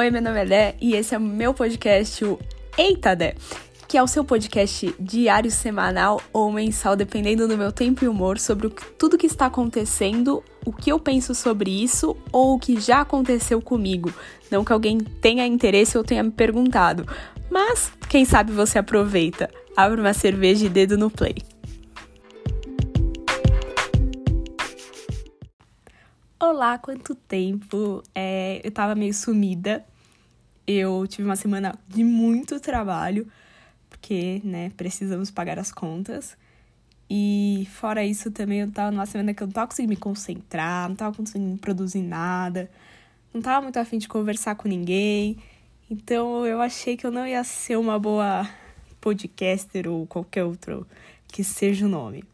Oi, meu nome é Dé e esse é o meu podcast, o Eita Dé, que é o seu podcast diário, semanal ou mensal, dependendo do meu tempo e humor, sobre tudo que está acontecendo, o que eu penso sobre isso ou o que já aconteceu comigo. Não que alguém tenha interesse ou tenha me perguntado, mas quem sabe você aproveita. Abre uma cerveja e dedo no play. Olá, quanto tempo! É, eu tava meio sumida. Eu tive uma semana de muito trabalho, porque, né, precisamos pagar as contas. E fora isso, também eu tava numa semana que eu não tava conseguindo me concentrar, não tava conseguindo produzir nada, não tava muito afim de conversar com ninguém. Então eu achei que eu não ia ser uma boa podcaster ou qualquer outro que seja o nome.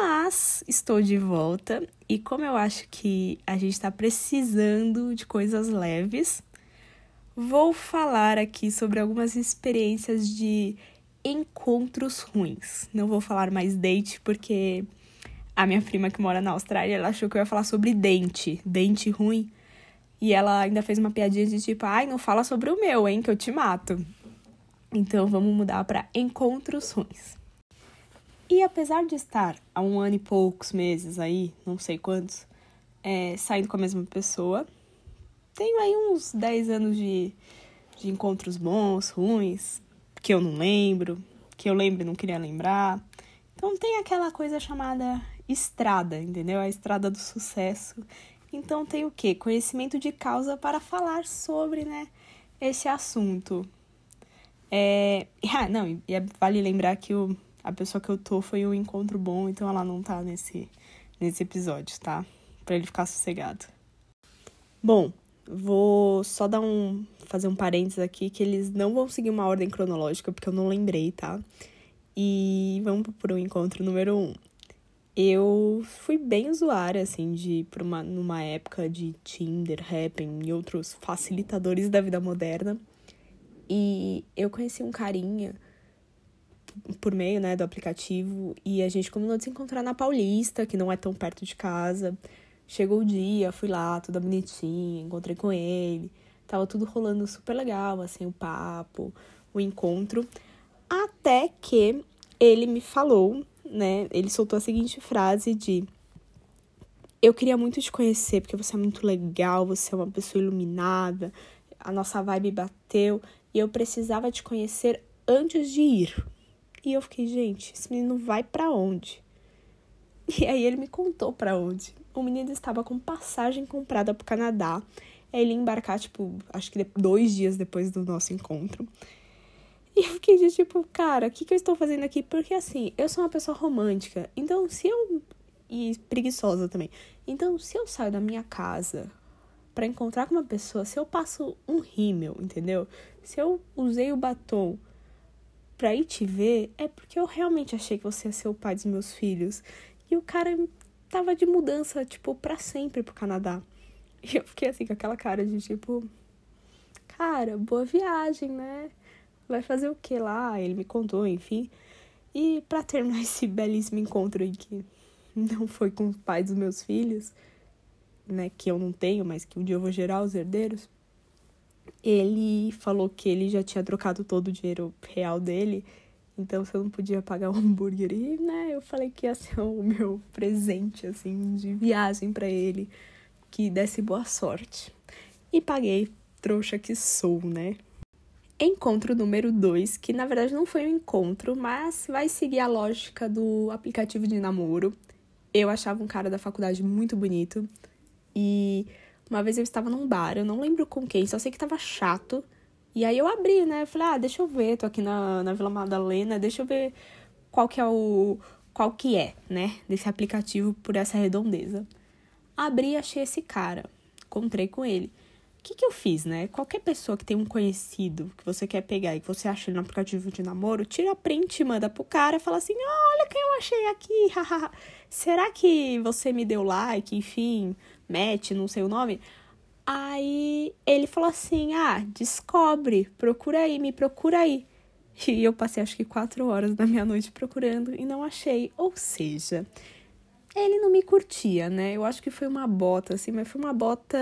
Mas estou de volta e como eu acho que a gente está precisando de coisas leves, vou falar aqui sobre algumas experiências de encontros ruins. Não vou falar mais date porque a minha prima que mora na Austrália, ela achou que eu ia falar sobre dente, dente ruim. E ela ainda fez uma piadinha de tipo, ai, não fala sobre o meu, hein, que eu te mato. Então vamos mudar para encontros ruins. E apesar de estar há um ano e poucos meses aí, não sei quantos, é, saindo com a mesma pessoa, tenho aí uns 10 anos de, de encontros bons, ruins, que eu não lembro, que eu lembro e não queria lembrar. Então tem aquela coisa chamada estrada, entendeu? A estrada do sucesso. Então tem o quê? Conhecimento de causa para falar sobre, né, esse assunto. É... Ah, não, e é, vale lembrar que o a pessoa que eu tô foi um encontro bom, então ela não tá nesse, nesse episódio, tá? Pra ele ficar sossegado. Bom, vou só dar um. fazer um parênteses aqui que eles não vão seguir uma ordem cronológica, porque eu não lembrei, tá? E vamos pro encontro número um. Eu fui bem usuária, assim, de por uma, numa época de Tinder, Happn e outros facilitadores da vida moderna. E eu conheci um carinha por meio, né, do aplicativo e a gente combinou de se encontrar na Paulista, que não é tão perto de casa. Chegou o dia, fui lá, toda bonitinha, encontrei com ele. Tava tudo rolando super legal, assim, o papo, o encontro. Até que ele me falou, né, ele soltou a seguinte frase de eu queria muito te conhecer porque você é muito legal, você é uma pessoa iluminada, a nossa vibe bateu e eu precisava te conhecer antes de ir. E eu fiquei, gente, esse menino vai para onde? E aí ele me contou para onde. O menino estava com passagem comprada pro Canadá. Ele ia embarcar, tipo, acho que dois dias depois do nosso encontro. E eu fiquei de tipo, cara, o que, que eu estou fazendo aqui? Porque assim, eu sou uma pessoa romântica. Então, se eu. E preguiçosa também. Então, se eu saio da minha casa para encontrar com uma pessoa, se eu passo um rímel, entendeu? Se eu usei o batom pra ir te ver é porque eu realmente achei que você ia ser o pai dos meus filhos. E o cara tava de mudança, tipo, pra sempre pro Canadá. E eu fiquei assim, com aquela cara de tipo, cara, boa viagem, né? Vai fazer o que lá? Ele me contou, enfim. E para terminar esse belíssimo encontro aí que não foi com os pais dos meus filhos, né, que eu não tenho, mas que um dia eu vou gerar os herdeiros ele falou que ele já tinha trocado todo o dinheiro real dele, então você não podia pagar um hambúrguer. E, né, eu falei que ia ser o meu presente, assim, de viagem para ele, que desse boa sorte. E paguei, trouxa que sou, né? Encontro número 2, que na verdade não foi um encontro, mas vai seguir a lógica do aplicativo de namoro. Eu achava um cara da faculdade muito bonito e uma vez eu estava num bar, eu não lembro com quem, só sei que tava chato. E aí eu abri, né? Falei, ah, deixa eu ver, tô aqui na, na Vila Madalena, deixa eu ver qual que é o. qual que é, né? Desse aplicativo por essa redondeza. Abri e achei esse cara. Encontrei com ele. O que, que eu fiz, né? Qualquer pessoa que tem um conhecido que você quer pegar e que você acha ele no aplicativo de namoro, tira a print e manda pro cara e fala assim: oh, olha quem eu achei aqui, Será que você me deu like? Enfim, Matt, não sei o nome. Aí ele falou assim: ah, descobre, procura aí, me procura aí. E eu passei acho que quatro horas da minha noite procurando e não achei. Ou seja, ele não me curtia, né? Eu acho que foi uma bota, assim, mas foi uma bota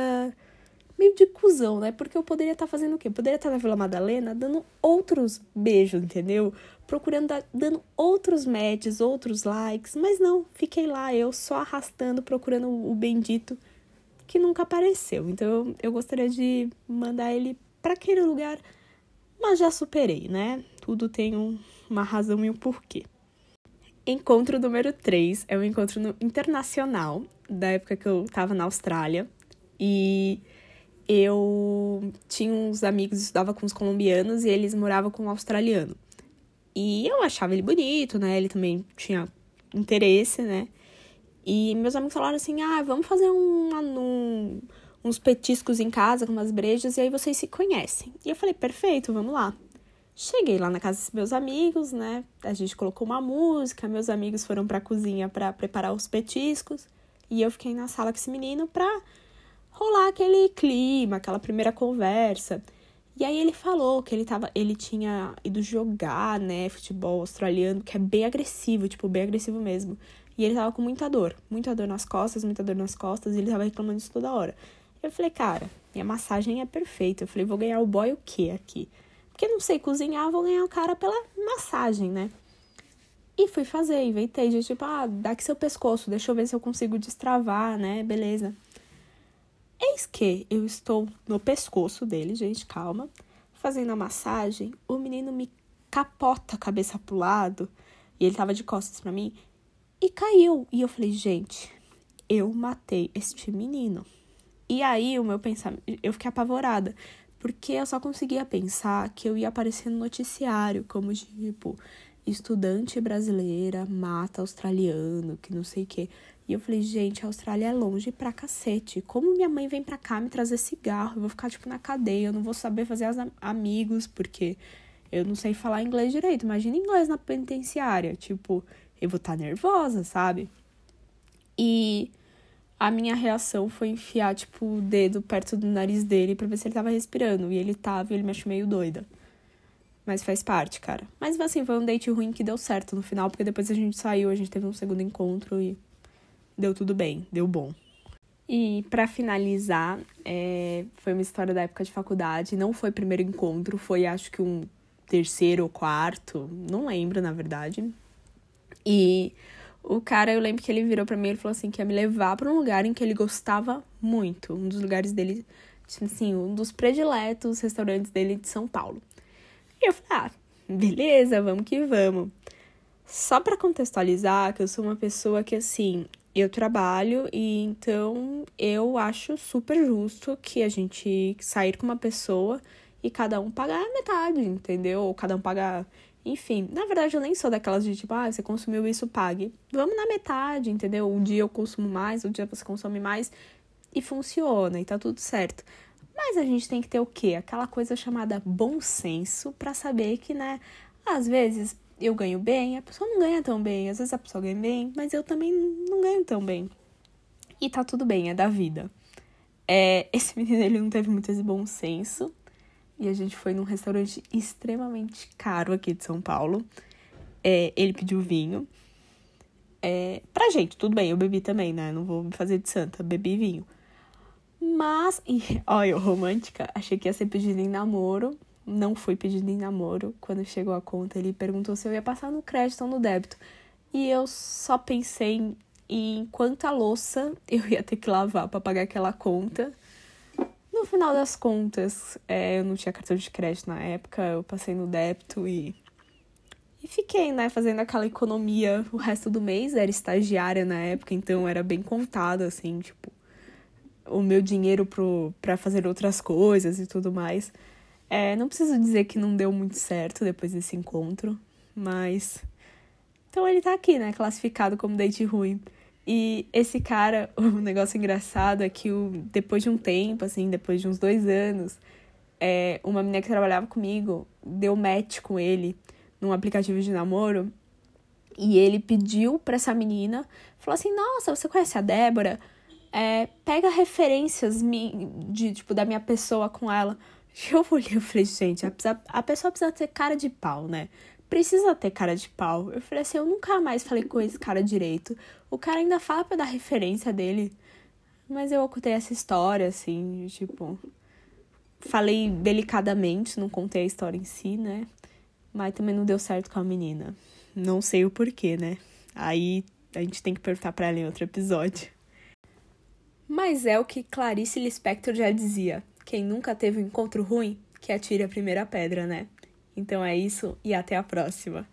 meio de cuzão, né? Porque eu poderia estar tá fazendo o quê? Eu poderia estar tá na Vila Madalena dando outros beijos, entendeu? Procurando, dando outros matches, outros likes, mas não, fiquei lá eu só arrastando, procurando o bendito que nunca apareceu. Então eu, eu gostaria de mandar ele para aquele lugar, mas já superei, né? Tudo tem um, uma razão e um porquê. Encontro número 3 é um encontro internacional, da época que eu tava na Austrália. E eu tinha uns amigos, estudava com os colombianos e eles moravam com um australiano. E eu achava ele bonito, né? Ele também tinha interesse, né? E meus amigos falaram assim: ah, vamos fazer um, um, uns petiscos em casa com umas brejas e aí vocês se conhecem. E eu falei: perfeito, vamos lá. Cheguei lá na casa dos meus amigos, né? A gente colocou uma música, meus amigos foram pra cozinha para preparar os petiscos. E eu fiquei na sala com esse menino pra rolar aquele clima, aquela primeira conversa. E aí ele falou que ele tava, ele tinha ido jogar, né, futebol australiano, que é bem agressivo, tipo, bem agressivo mesmo. E ele tava com muita dor, muita dor nas costas, muita dor nas costas, e ele tava reclamando disso toda hora. Eu falei, cara, minha massagem é perfeita. Eu falei, vou ganhar o boy o quê aqui? Porque não sei cozinhar, vou ganhar o cara pela massagem, né? E fui fazer, inventei, de tipo, ah, dá aqui seu pescoço, deixa eu ver se eu consigo destravar, né? Beleza. Eis que eu estou no pescoço dele, gente, calma, fazendo a massagem, o menino me capota a cabeça pro lado, e ele tava de costas para mim, e caiu. E eu falei, gente, eu matei este menino. E aí o meu pensamento, eu fiquei apavorada, porque eu só conseguia pensar que eu ia aparecer no noticiário, como tipo, estudante brasileira mata australiano, que não sei o quê. E eu falei, gente, a Austrália é longe pra cacete. Como minha mãe vem pra cá me trazer cigarro? Eu vou ficar, tipo, na cadeia, eu não vou saber fazer as amigos, porque eu não sei falar inglês direito. Imagina inglês na penitenciária. Tipo, eu vou estar tá nervosa, sabe? E a minha reação foi enfiar, tipo, o dedo perto do nariz dele para ver se ele tava respirando. E ele tava, e ele me achou meio doida. Mas faz parte, cara. Mas assim, foi um date ruim que deu certo no final, porque depois a gente saiu, a gente teve um segundo encontro e deu tudo bem, deu bom. E para finalizar, é, foi uma história da época de faculdade. Não foi primeiro encontro, foi acho que um terceiro ou quarto, não lembro na verdade. E o cara, eu lembro que ele virou para mim e falou assim que ia me levar para um lugar em que ele gostava muito, um dos lugares dele, assim, um dos prediletos restaurantes dele de São Paulo. E eu falei, ah, beleza, vamos que vamos. Só para contextualizar, que eu sou uma pessoa que, assim, eu trabalho e então eu acho super justo que a gente sair com uma pessoa e cada um pagar metade, entendeu? Ou cada um pagar. Enfim, na verdade eu nem sou daquelas de tipo, ah, você consumiu isso, pague. Vamos na metade, entendeu? Um dia eu consumo mais, um dia você consome mais e funciona e tá tudo certo. Mas a gente tem que ter o quê? Aquela coisa chamada bom senso para saber que, né, às vezes eu ganho bem, a pessoa não ganha tão bem, às vezes a pessoa ganha bem, mas eu também não ganho tão bem. E tá tudo bem, é da vida. É, esse menino ele não teve muito esse bom senso. E a gente foi num restaurante extremamente caro aqui de São Paulo. É, ele pediu vinho. É, pra gente, tudo bem, eu bebi também, né? Não vou me fazer de santa, bebi vinho. Mas, e, olha, eu romântica, achei que ia ser pedido em namoro. Não foi pedido em namoro. Quando chegou a conta, ele perguntou se eu ia passar no crédito ou no débito. E eu só pensei em quanta louça eu ia ter que lavar para pagar aquela conta. No final das contas, é, eu não tinha cartão de crédito na época, eu passei no débito e. E fiquei, né, fazendo aquela economia o resto do mês. Era estagiária na época, então era bem contado, assim, tipo o meu dinheiro para fazer outras coisas e tudo mais. É, não preciso dizer que não deu muito certo depois desse encontro, mas. Então ele tá aqui, né? Classificado como date ruim. E esse cara, o negócio engraçado é que o, depois de um tempo, assim, depois de uns dois anos, é, uma menina que trabalhava comigo deu match com ele num aplicativo de namoro. E ele pediu pra essa menina, falou assim: Nossa, você conhece a Débora? é, pega referências de, tipo, da minha pessoa com ela. Eu olhei e falei, gente, a, a pessoa precisa ter cara de pau, né? Precisa ter cara de pau. Eu falei assim, eu nunca mais falei com esse cara direito. O cara ainda fala pra dar referência dele. Mas eu ocultei essa história, assim, tipo. Falei delicadamente, não contei a história em si, né? Mas também não deu certo com a menina. Não sei o porquê, né? Aí a gente tem que perguntar pra ela em outro episódio. Mas é o que Clarice Lispector já dizia: quem nunca teve um encontro ruim, que atire a primeira pedra, né? Então é isso e até a próxima.